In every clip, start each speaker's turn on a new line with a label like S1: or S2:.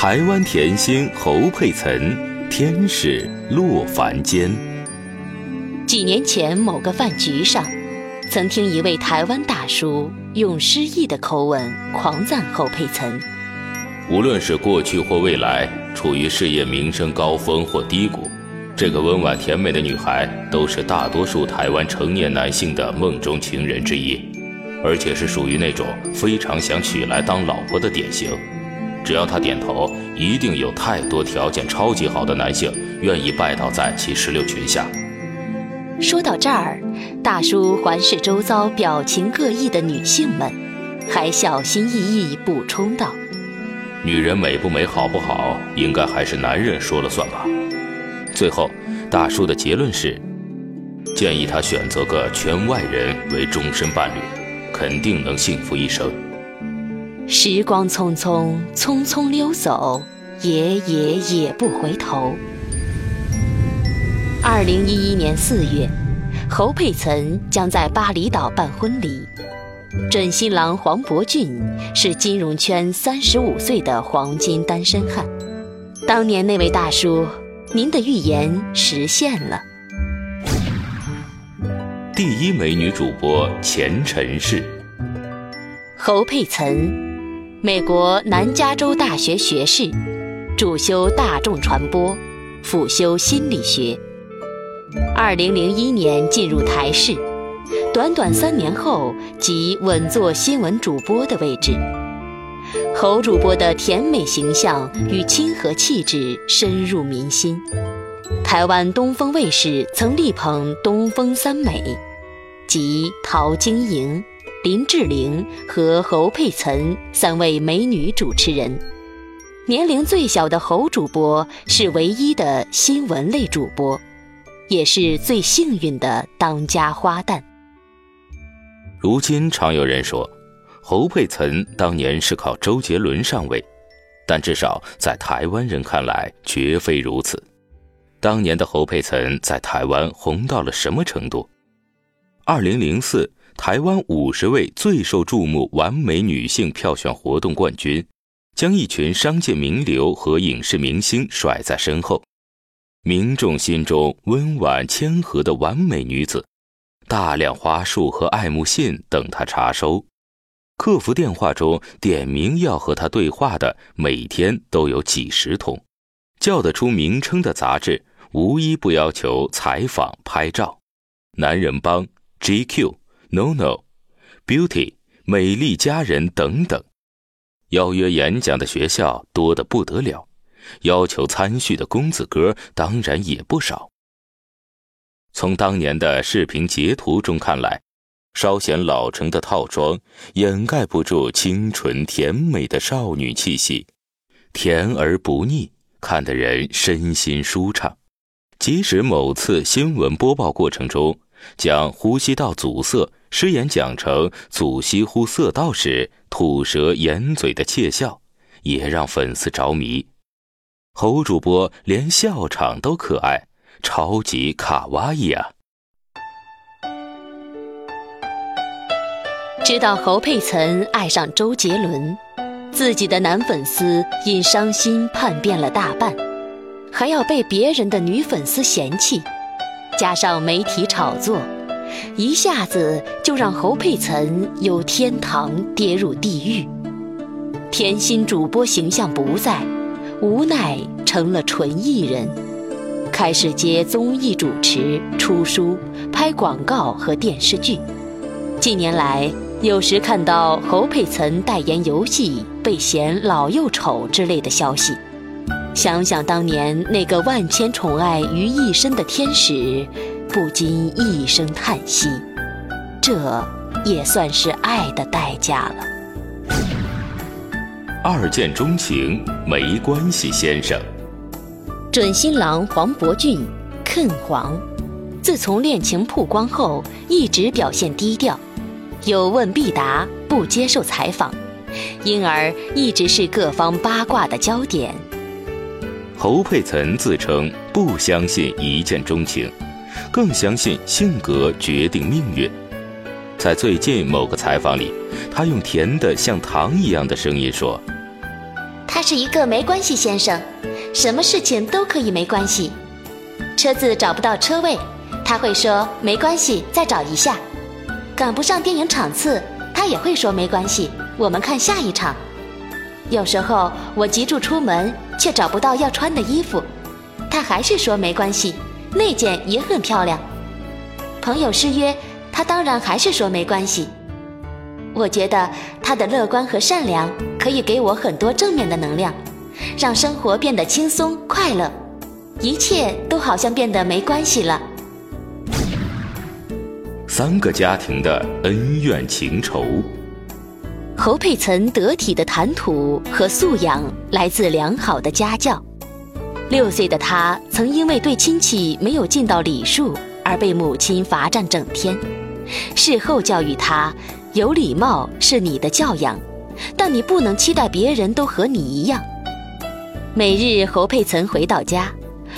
S1: 台湾甜心侯佩岑，天使落凡间。
S2: 几年前某个饭局上，曾听一位台湾大叔用诗意的口吻狂赞侯佩岑。
S1: 无论是过去或未来，处于事业名声高峰或低谷，这个温婉甜美的女孩都是大多数台湾成年男性的梦中情人之一，而且是属于那种非常想娶来当老婆的典型。只要他点头，一定有太多条件超级好的男性愿意拜倒在其石榴裙下。
S2: 说到这儿，大叔环视周遭表情各异的女性们，还小心翼翼补充道：“
S1: 女人美不美、好不好，应该还是男人说了算吧。”最后，大叔的结论是：建议他选择个圈外人为终身伴侣，肯定能幸福一生。
S2: 时光匆匆，匆匆溜走，也也也不回头。二零一一年四月，侯佩岑将在巴厘岛办婚礼，准新郎黄伯俊是金融圈三十五岁的黄金单身汉。当年那位大叔，您的预言实现了。
S1: 第一美女主播钱晨是
S2: 侯佩岑。美国南加州大学学士，主修大众传播，辅修心理学。二零零一年进入台视，短短三年后即稳坐新闻主播的位置。侯主播的甜美形象与亲和气质深入民心。台湾东风卫视曾力捧“东风三美”，即陶晶莹。林志玲和侯佩岑三位美女主持人，年龄最小的侯主播是唯一的新闻类主播，也是最幸运的当家花旦。
S1: 如今常有人说，侯佩岑当年是靠周杰伦上位，但至少在台湾人看来绝非如此。当年的侯佩岑在台湾红到了什么程度？二零零四。台湾五十位最受注目完美女性票选活动冠军，将一群商界名流和影视明星甩在身后。民众心中温婉谦和的完美女子，大量花束和爱慕信等她查收。客服电话中点名要和她对话的，每天都有几十通。叫得出名称的杂志，无一不要求采访拍照。男人帮 GQ。No No，Beauty，美丽佳人等等，邀约演讲的学校多得不得了，要求参叙的公子哥当然也不少。从当年的视频截图中看来，稍显老成的套装掩盖不住清纯甜美的少女气息，甜而不腻，看得人身心舒畅。即使某次新闻播报过程中将呼吸道阻塞。诗言讲成祖西呼色道时，吐舌掩嘴的窃笑，也让粉丝着迷。侯主播连笑场都可爱，超级卡哇伊啊！
S2: 知道侯佩岑爱上周杰伦，自己的男粉丝因伤心叛变了大半，还要被别人的女粉丝嫌弃，加上媒体炒作。一下子就让侯佩岑由天堂跌入地狱，甜心主播形象不在，无奈成了纯艺人，开始接综艺主持、出书、拍广告和电视剧。近年来，有时看到侯佩岑代言游戏被嫌老又丑之类的消息，想想当年那个万千宠爱于一身的天使。不禁一声叹息，这也算是爱的代价了。
S1: 二见钟情没关系，先生。
S2: 准新郎黄伯俊，，Ken 黄，自从恋情曝光后，一直表现低调，有问必答，不接受采访，因而一直是各方八卦的焦点。
S1: 侯佩岑自称不相信一见钟情。更相信性格决定命运。在最近某个采访里，他用甜的像糖一样的声音说：“
S2: 他是一个没关系先生，什么事情都可以没关系。车子找不到车位，他会说没关系，再找一下。赶不上电影场次，他也会说没关系，我们看下一场。有时候我急住出门，却找不到要穿的衣服，他还是说没关系，那件也很漂亮。朋友失约，他当然还是说没关系。我觉得他的乐观和善良可以给我很多正面的能量，让生活变得轻松快乐，一切都好像变得没关系了。
S1: 三个家庭的恩怨情仇。
S2: 侯佩岑得体的谈吐和素养来自良好的家教。六岁的他曾因为对亲戚没有尽到礼数而被母亲罚站整天，事后教育他。有礼貌是你的教养，但你不能期待别人都和你一样。每日侯佩岑回到家，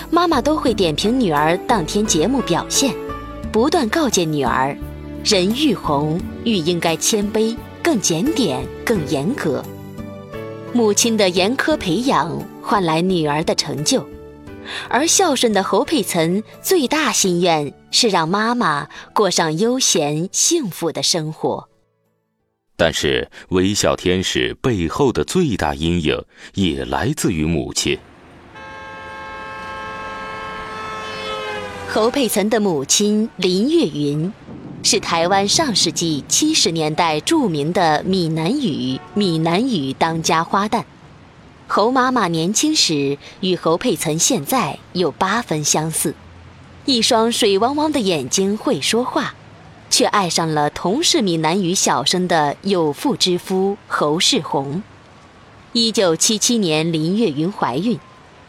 S2: 妈妈都会点评女儿当天节目表现，不断告诫女儿：人愈红愈应该谦卑，更检点，更严格。母亲的严苛培养换来女儿的成就，而孝顺的侯佩岑最大心愿是让妈妈过上悠闲幸福的生活。
S1: 但是，微笑天使背后的最大阴影也来自于母亲。
S2: 侯佩岑的母亲林月云，是台湾上世纪七十年代著名的闽南语闽南语当家花旦。侯妈妈年轻时与侯佩岑现在有八分相似，一双水汪汪的眼睛会说话。却爱上了同是闽南语小生的有妇之夫侯世宏。一九七七年，林月云怀孕，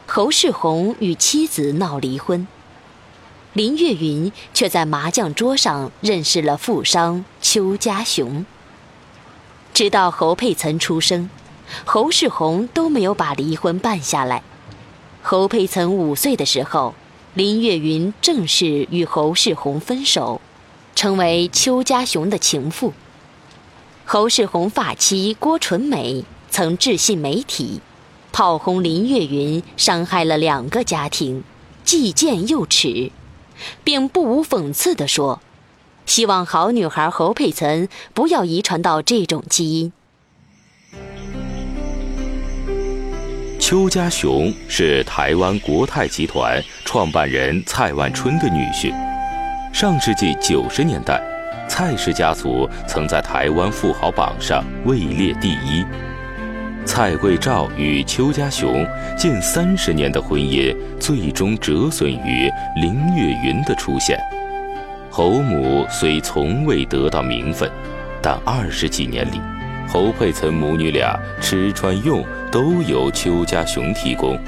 S2: 侯世宏与妻子闹离婚。林月云却在麻将桌上认识了富商邱家雄。直到侯佩岑出生，侯世宏都没有把离婚办下来。侯佩岑五岁的时候，林月云正式与侯世宏分手。成为邱家雄的情妇。侯世宏发妻郭纯美曾致信媒体，炮轰林月云伤害了两个家庭，既贱又耻，并不无讽刺地说：“希望好女孩侯佩岑不要遗传到这种基因。”
S1: 邱家雄是台湾国泰集团创办人蔡万春的女婿。上世纪九十年代，蔡氏家族曾在台湾富豪榜上位列第一。蔡桂照与邱家雄近三十年的婚姻，最终折损于林月云的出现。侯母虽从未得到名分，但二十几年里，侯佩岑母女俩吃穿用都由邱家雄提供。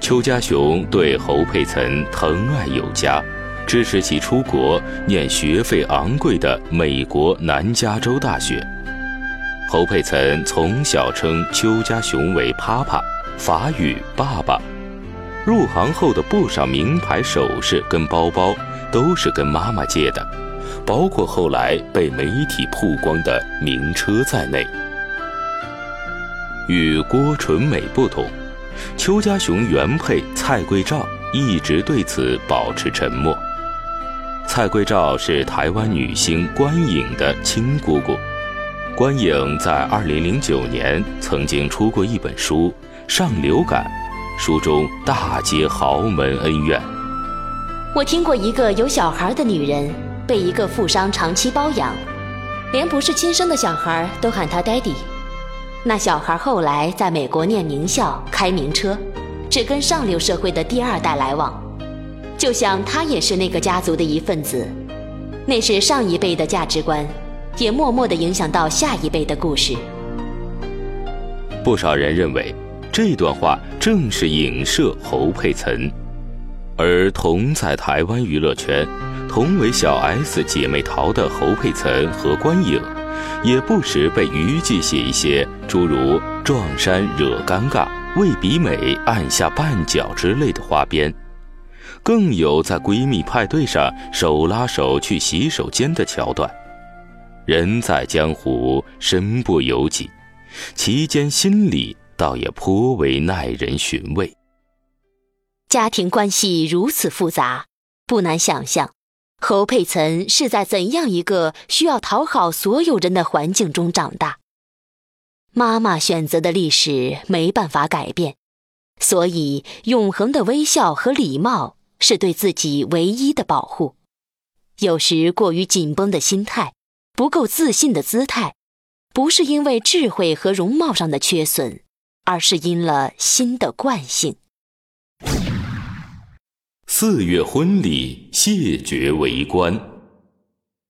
S1: 邱家雄对侯佩岑疼爱有加。支持其出国念学费昂贵的美国南加州大学。侯佩岑从小称邱家雄为“啪啪”，法语“爸爸”。入行后的不少名牌首饰跟包包都是跟妈妈借的，包括后来被媒体曝光的名车在内。与郭纯美不同，邱家雄原配蔡桂照一直对此保持沉默。蔡桂照是台湾女星关颖的亲姑姑。关颖在2009年曾经出过一本书《上流感》，书中大揭豪门恩怨。
S2: 我听过一个有小孩的女人被一个富商长期包养，连不是亲生的小孩都喊他 daddy。那小孩后来在美国念名校、开名车，只跟上流社会的第二代来往。就像他也是那个家族的一份子，那是上一辈的价值观，也默默地影响到下一辈的故事。
S1: 不少人认为，这段话正是影射侯佩岑，而同在台湾娱乐圈、同为小 S 姐妹淘的侯佩岑和关颖，也不时被娱记写一些诸如“撞衫惹尴尬，为比美按下绊脚”之类的花边。更有在闺蜜派对上手拉手去洗手间的桥段。人在江湖，身不由己，其间心里倒也颇为耐人寻味。
S2: 家庭关系如此复杂，不难想象，侯佩岑是在怎样一个需要讨好所有人的环境中长大。妈妈选择的历史没办法改变，所以永恒的微笑和礼貌是对自己唯一的保护。有时过于紧绷的心态，不够自信的姿态，不是因为智慧和容貌上的缺损，而是因了心的惯性。
S1: 四月婚礼谢绝围观。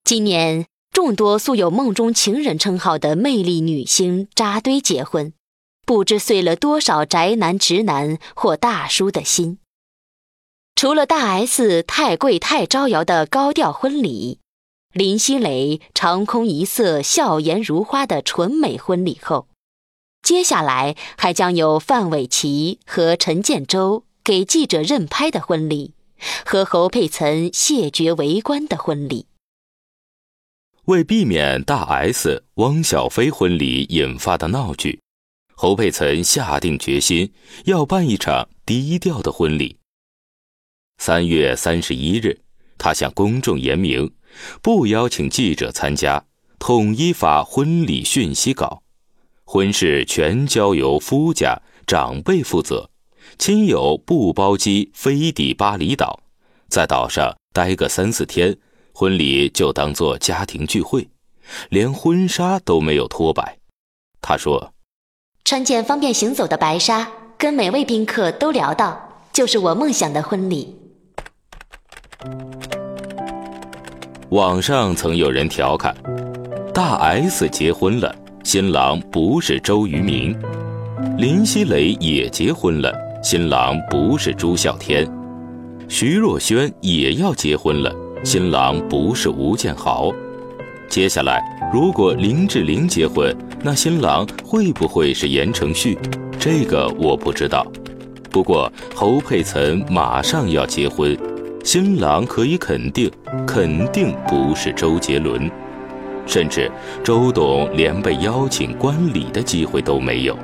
S2: 今年，众多素有“梦中情人”称号的魅力女星扎堆结婚，不知碎了多少宅男、直男或大叔的心。除了大 S 太贵太招摇的高调婚礼，林熙蕾长空一色、笑颜如花的纯美婚礼后，接下来还将有范玮琪和陈建州给记者任拍的婚礼。和侯佩岑谢绝围观的婚礼，
S1: 为避免大 S、汪小菲婚礼引发的闹剧，侯佩岑下定决心要办一场低调的婚礼。三月三十一日，他向公众言明，不邀请记者参加，统一发婚礼讯息稿，婚事全交由夫家长辈负责。亲友不包机飞抵巴厘岛，在岛上待个三四天，婚礼就当做家庭聚会，连婚纱都没有脱摆。他说：“
S2: 穿件方便行走的白纱，跟每位宾客都聊到，就是我梦想的婚礼。”
S1: 网上曾有人调侃：“大 S 结婚了，新郎不是周渝民；林熙蕾也结婚了。”新郎不是朱孝天，徐若瑄也要结婚了。新郎不是吴建豪。接下来，如果林志玲结婚，那新郎会不会是言承旭？这个我不知道。不过侯佩岑马上要结婚，新郎可以肯定，肯定不是周杰伦，甚至周董连被邀请观礼的机会都没有。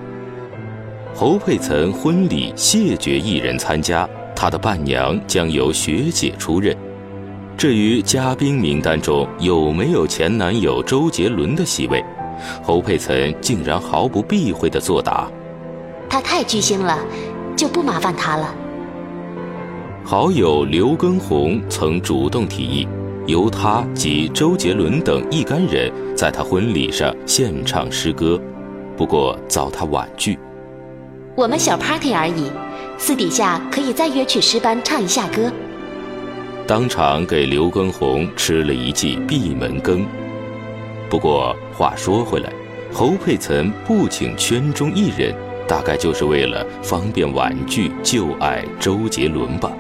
S1: 侯佩岑婚礼谢绝一人参加，她的伴娘将由学姐出任。至于嘉宾名单中有没有前男友周杰伦的席位，侯佩岑竟然毫不避讳地作答：“
S2: 他太巨星了，就不麻烦他了。”
S1: 好友刘畊宏曾主动提议，由他及周杰伦等一干人在他婚礼上献唱诗歌，不过遭他婉拒。
S2: 我们小 party 而已，私底下可以再约去诗班唱一下歌。
S1: 当场给刘畊宏吃了一记闭门羹。不过话说回来，侯佩岑不请圈中艺人，大概就是为了方便婉拒旧爱周杰伦吧。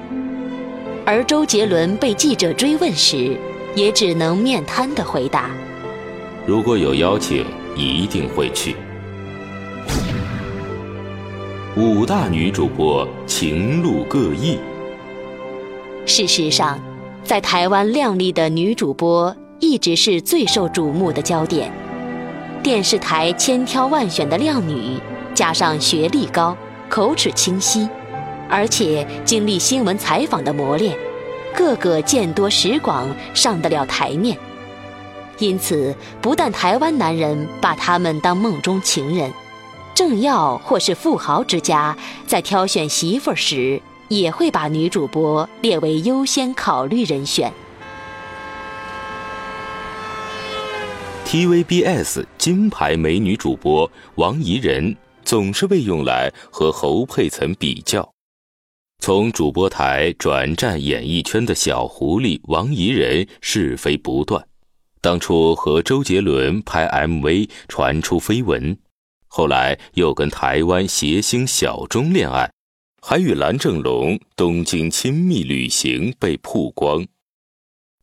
S2: 而周杰伦被记者追问时，也只能面瘫的回答：“
S1: 如果有邀请，一定会去。”五大女主播情路各异。
S2: 事实上，在台湾靓丽的女主播一直是最受瞩目的焦点。电视台千挑万选的靓女，加上学历高、口齿清晰，而且经历新闻采访的磨练，个个见多识广，上得了台面。因此，不但台湾男人把她们当梦中情人。政要或是富豪之家，在挑选媳妇时，也会把女主播列为优先考虑人选。
S1: TVBS 金牌美女主播王怡人总是被用来和侯佩岑比较。从主播台转战演艺圈的小狐狸王怡人是非不断，当初和周杰伦拍 MV 传出绯闻。后来又跟台湾谐星小钟恋爱，还与蓝正龙东京亲密旅行被曝光。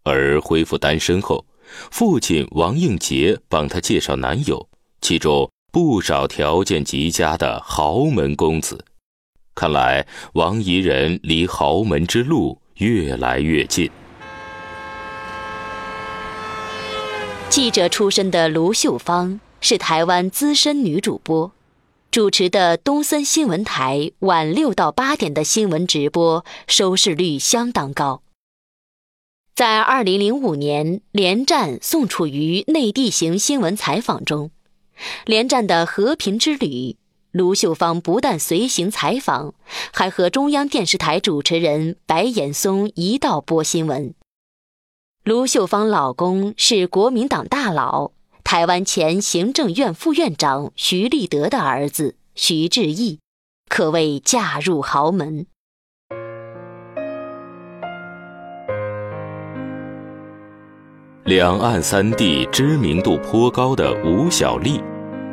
S1: 而恢复单身后，父亲王应杰帮他介绍男友，其中不少条件极佳的豪门公子。看来王怡人离豪门之路越来越近。
S2: 记者出身的卢秀芳。是台湾资深女主播，主持的东森新闻台晚六到八点的新闻直播收视率相当高。在二零零五年连战宋楚瑜内地行新闻采访中，连战的和平之旅，卢秀芳不但随行采访，还和中央电视台主持人白岩松一道播新闻。卢秀芳老公是国民党大佬。台湾前行政院副院长徐立德的儿子徐志毅，可谓嫁入豪门。
S1: 两岸三地知名度颇高的吴小莉，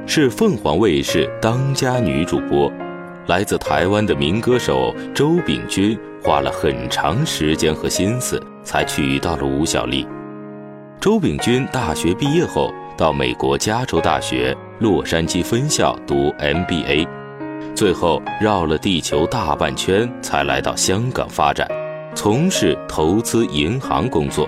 S1: 是凤凰卫视当家女主播。来自台湾的民歌手周秉钧花了很长时间和心思，才娶到了吴小莉。周秉钧大学毕业后。到美国加州大学洛杉矶分校读 MBA，最后绕了地球大半圈才来到香港发展，从事投资银行工作。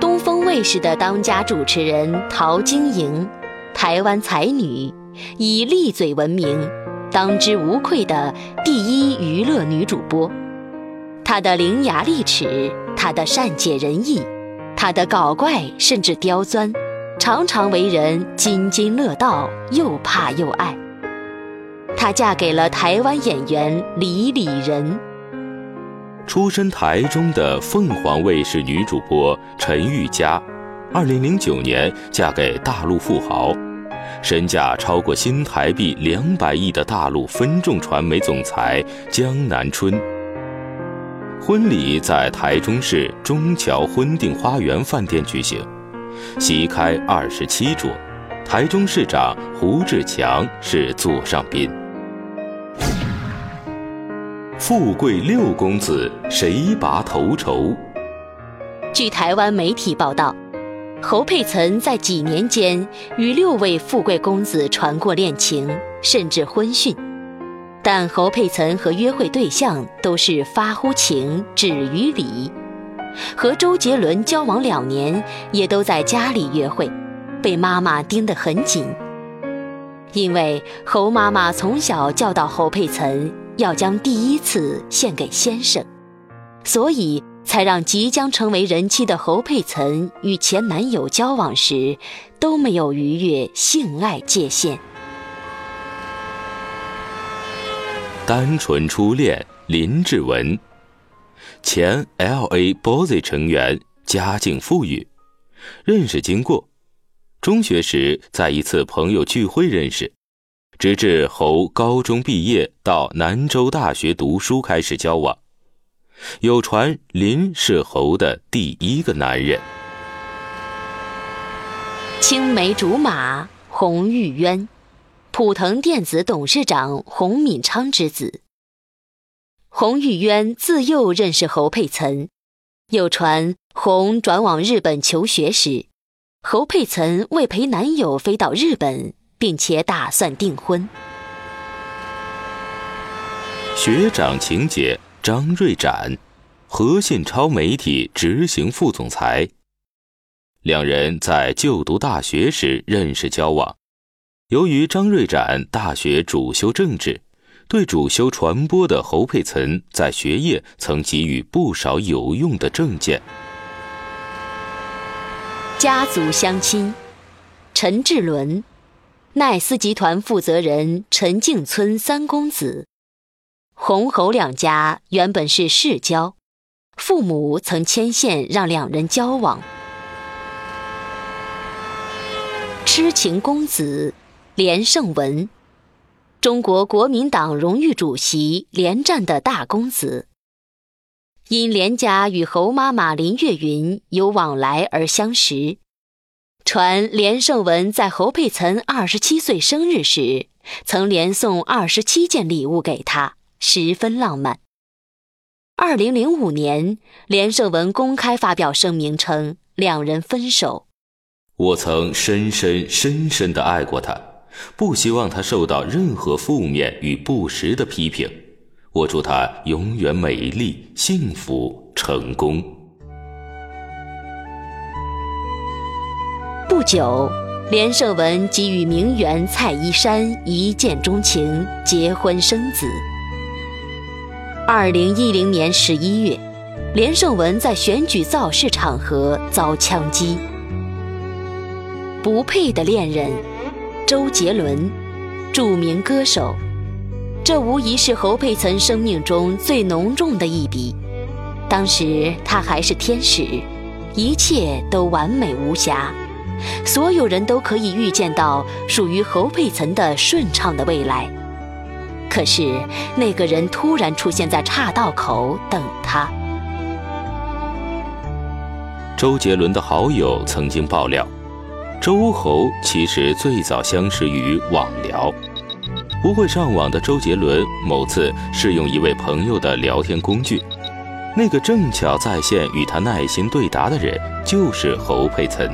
S2: 东风卫视的当家主持人陶晶莹，台湾才女，以利嘴闻名，当之无愧的第一娱乐女主播。她的伶牙俐齿，她的善解人意，她的搞怪甚至刁钻。常常为人津津乐道，又怕又爱。她嫁给了台湾演员李李仁。
S1: 出身台中的凤凰卫视女主播陈玉佳，二零零九年嫁给大陆富豪，身价超过新台币两百亿的大陆分众传媒总裁江南春。婚礼在台中市中桥婚定花园饭店举行。席开二十七桌，台中市长胡志强是座上宾。富贵六公子谁拔头筹？
S2: 据台湾媒体报道，侯佩岑在几年间与六位富贵公子传过恋情，甚至婚讯。但侯佩岑和约会对象都是发乎情，止于礼。和周杰伦交往两年，也都在家里约会，被妈妈盯得很紧。因为侯妈妈从小教导侯佩岑要将第一次献给先生，所以才让即将成为人妻的侯佩岑与前男友交往时都没有逾越性爱界限。
S1: 单纯初恋林志文。前 L.A. Boys 成员，家境富裕。认识经过：中学时在一次朋友聚会认识，直至侯高中毕业到南州大学读书开始交往。有传林是侯的第一个男人。
S2: 青梅竹马洪玉渊，普腾电子董事长洪敏昌之子。洪玉渊自幼认识侯佩岑，有传洪转往日本求学时，侯佩岑为陪男友飞到日本，并且打算订婚。
S1: 学长情节张瑞展，和信超媒体执行副总裁。两人在就读大学时认识交往，由于张瑞展大学主修政治。对主修传播的侯佩岑，在学业曾给予不少有用的证件。
S2: 家族相亲，陈志伦，奈斯集团负责人陈敬村三公子。洪侯两家原本是世交，父母曾牵线让两人交往。痴情公子，连胜文。中国国民党荣誉主席连战的大公子，因连家与侯妈妈林月云有往来而相识。传连胜文在侯佩岑二十七岁生日时，曾连送二十七件礼物给他，十分浪漫。二零零五年，连胜文公开发表声明称，两人分手。
S1: 我曾深深深深的爱过他。不希望他受到任何负面与不实的批评。我祝他永远美丽、幸福、成功。
S2: 不久，连胜文即与名媛蔡依珊一见钟情，结婚生子。二零一零年十一月，连胜文在选举造势场合遭枪击。不配的恋人，周杰伦，著名歌手，这无疑是侯佩岑生命中最浓重的一笔。当时他还是天使，一切都完美无瑕，所有人都可以预见到属于侯佩岑的顺畅的未来。可是那个人突然出现在岔道口等他。
S1: 周杰伦的好友曾经爆料。周侯其实最早相识于网聊，不会上网的周杰伦某次试用一位朋友的聊天工具，那个正巧在线与他耐心对答的人就是侯佩岑。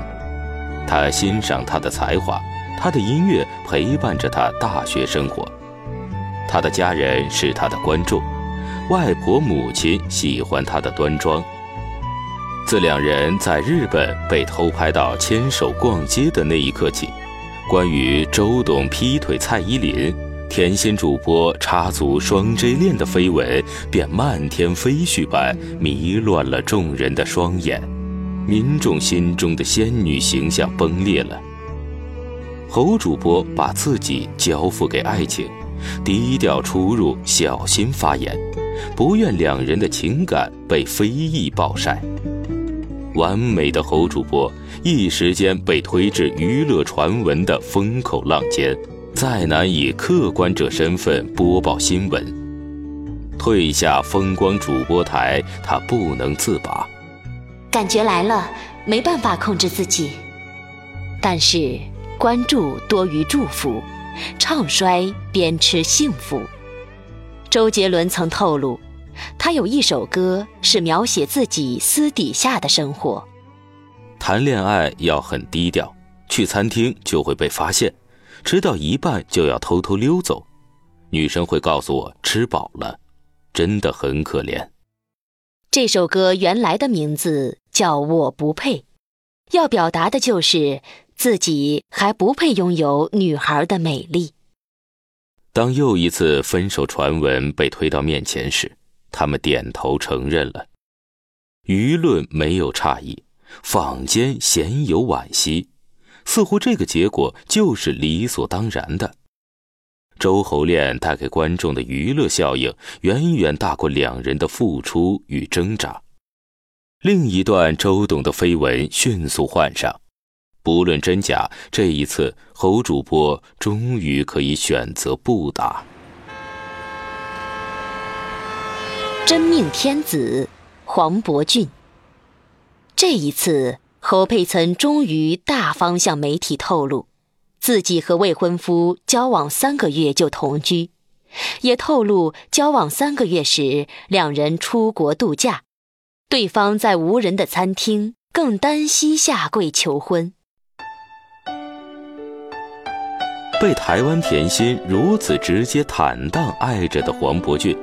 S1: 他欣赏他的才华，他的音乐陪伴着他大学生活，他的家人是他的观众，外婆母亲喜欢他的端庄。自两人在日本被偷拍到牵手逛街的那一刻起，关于周董劈腿蔡依林、甜心主播插足双 J 恋的绯闻便漫天飞絮般迷乱了众人的双眼，民众心中的仙女形象崩裂了。侯主播把自己交付给爱情，低调出入，小心发言，不愿两人的情感被非议暴晒。完美的侯主播一时间被推至娱乐传闻的风口浪尖，再难以客观者身份播报新闻。退下风光主播台，他不能自拔。
S2: 感觉来了，没办法控制自己。但是关注多于祝福，唱衰鞭笞幸福。周杰伦曾透露。他有一首歌是描写自己私底下的生活。
S1: 谈恋爱要很低调，去餐厅就会被发现，吃到一半就要偷偷溜走，女生会告诉我吃饱了，真的很可怜。
S2: 这首歌原来的名字叫《我不配》，要表达的就是自己还不配拥有女孩的美丽。
S1: 当又一次分手传闻被推到面前时。他们点头承认了，舆论没有诧异，坊间鲜有惋惜，似乎这个结果就是理所当然的。周侯恋带给观众的娱乐效应远远大过两人的付出与挣扎。另一段周董的绯闻迅速换上，不论真假，这一次侯主播终于可以选择不答。
S2: 真命天子黄伯俊。这一次，侯佩岑终于大方向媒体透露，自己和未婚夫交往三个月就同居，也透露交往三个月时两人出国度假，对方在无人的餐厅更单膝下跪求婚。
S1: 被台湾甜心如此直接坦荡爱着的黄伯俊。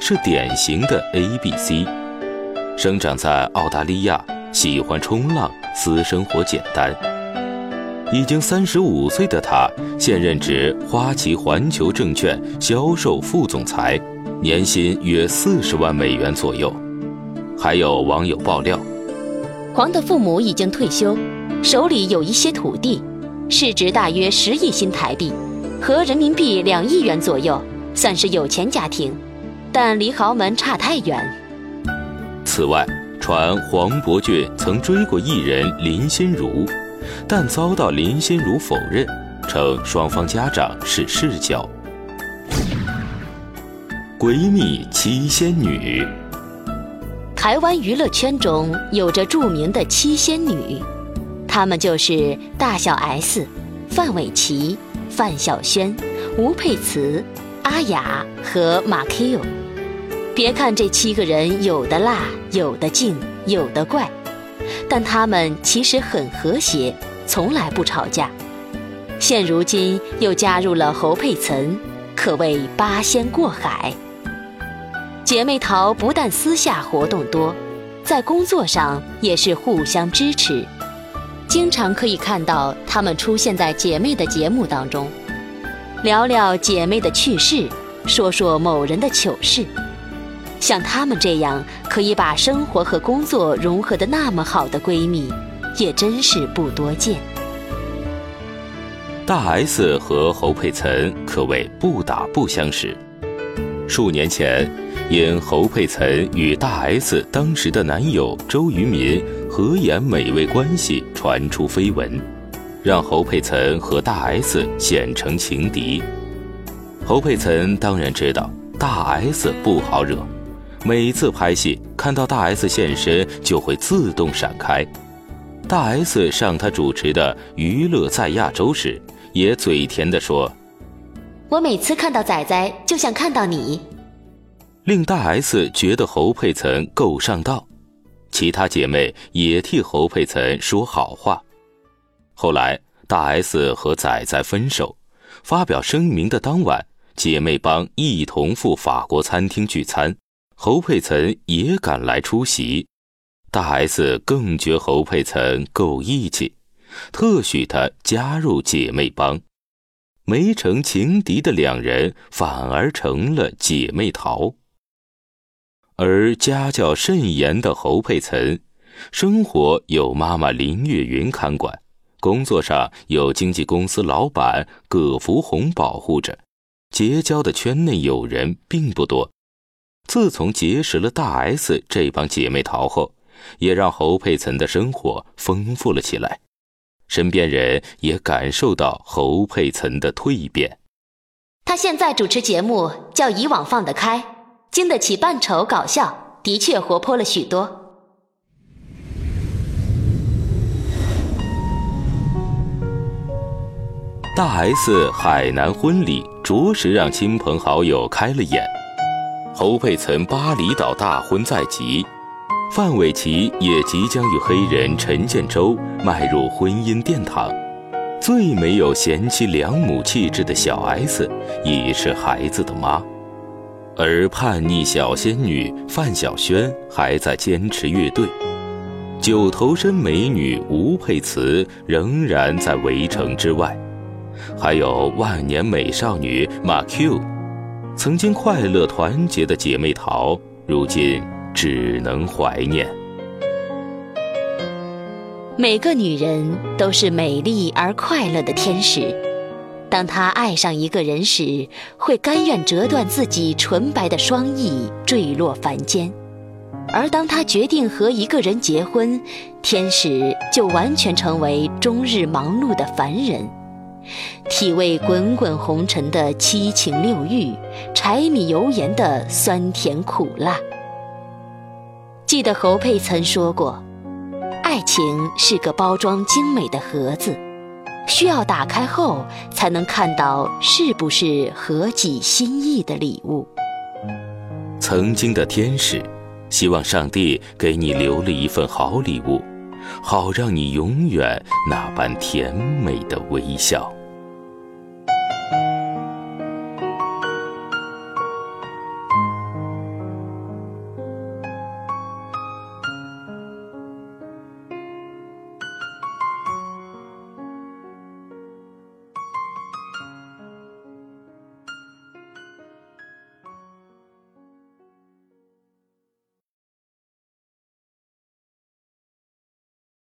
S1: 是典型的 A B C，生长在澳大利亚，喜欢冲浪，私生活简单。已经三十五岁的他，现任职花旗环球证券销售副总裁，年薪约四十万美元左右。还有网友爆料，
S2: 黄的父母已经退休，手里有一些土地，市值大约十亿新台币，合人民币两亿元左右，算是有钱家庭。但离豪门差太远。
S1: 此外，传黄伯俊曾追过艺人林心如，但遭到林心如否认，称双方家长是世交。闺蜜七仙女。
S2: 台湾娱乐圈中有着著名的七仙女，她们就是大小 S、范玮琪、范晓萱、吴佩慈、阿雅和马 Q。别看这七个人有的辣，有的静，有的怪，但他们其实很和谐，从来不吵架。现如今又加入了侯佩岑，可谓八仙过海。姐妹淘不但私下活动多，在工作上也是互相支持。经常可以看到她们出现在姐妹的节目当中，聊聊姐妹的趣事，说说某人的糗事。像她们这样可以把生活和工作融合的那么好的闺蜜，也真是不多见。
S1: 大 S 和侯佩岑可谓不打不相识。数年前，因侯佩岑与大 S 当时的男友周渝民合演美味关系传出绯闻，让侯佩岑和大 S 显成情敌。侯佩岑当然知道大 S 不好惹，每次拍戏看到大 S 现身就会自动闪开。大 S 上他主持的《娱乐在亚洲》时。也嘴甜地说：“
S2: 我每次看到仔仔，就像看到你。”
S1: 令大 S 觉得侯佩岑够上道，其他姐妹也替侯佩岑说好话。后来，大 S 和仔仔分手，发表声明的当晚，姐妹帮一同赴法国餐厅聚餐，侯佩岑也赶来出席。大 S 更觉侯佩岑够义气。特许他加入姐妹帮，没成情敌的两人反而成了姐妹淘。而家教甚严的侯佩岑，生活有妈妈林月云看管，工作上有经纪公司老板葛福红保护着，结交的圈内友人并不多。自从结识了大 S 这帮姐妹淘后，也让侯佩岑的生活丰富了起来。身边人也感受到侯佩岑的蜕变。
S2: 他现在主持节目叫以往放得开，经得起扮丑搞笑，的确活泼了许多。
S1: 大 S 海南婚礼着实让亲朋好友开了眼。侯佩岑巴厘岛大婚在即。范玮琪也即将与黑人陈建州迈入婚姻殿堂，最没有贤妻良母气质的小 S 已是孩子的妈，而叛逆小仙女范晓萱还在坚持乐队，九头身美女吴佩慈仍然在围城之外，还有万年美少女马 Q，曾经快乐团结的姐妹淘，如今。只能怀念。
S2: 每个女人都是美丽而快乐的天使，当她爱上一个人时，会甘愿折断自己纯白的双翼，坠落凡间；而当她决定和一个人结婚，天使就完全成为终日忙碌的凡人，体味滚滚红尘的七情六欲，柴米油盐的酸甜苦辣。记得侯佩岑说过：“爱情是个包装精美的盒子，需要打开后才能看到是不是合己心意的礼物。”
S1: 曾经的天使，希望上帝给你留了一份好礼物，好让你永远那般甜美的微笑。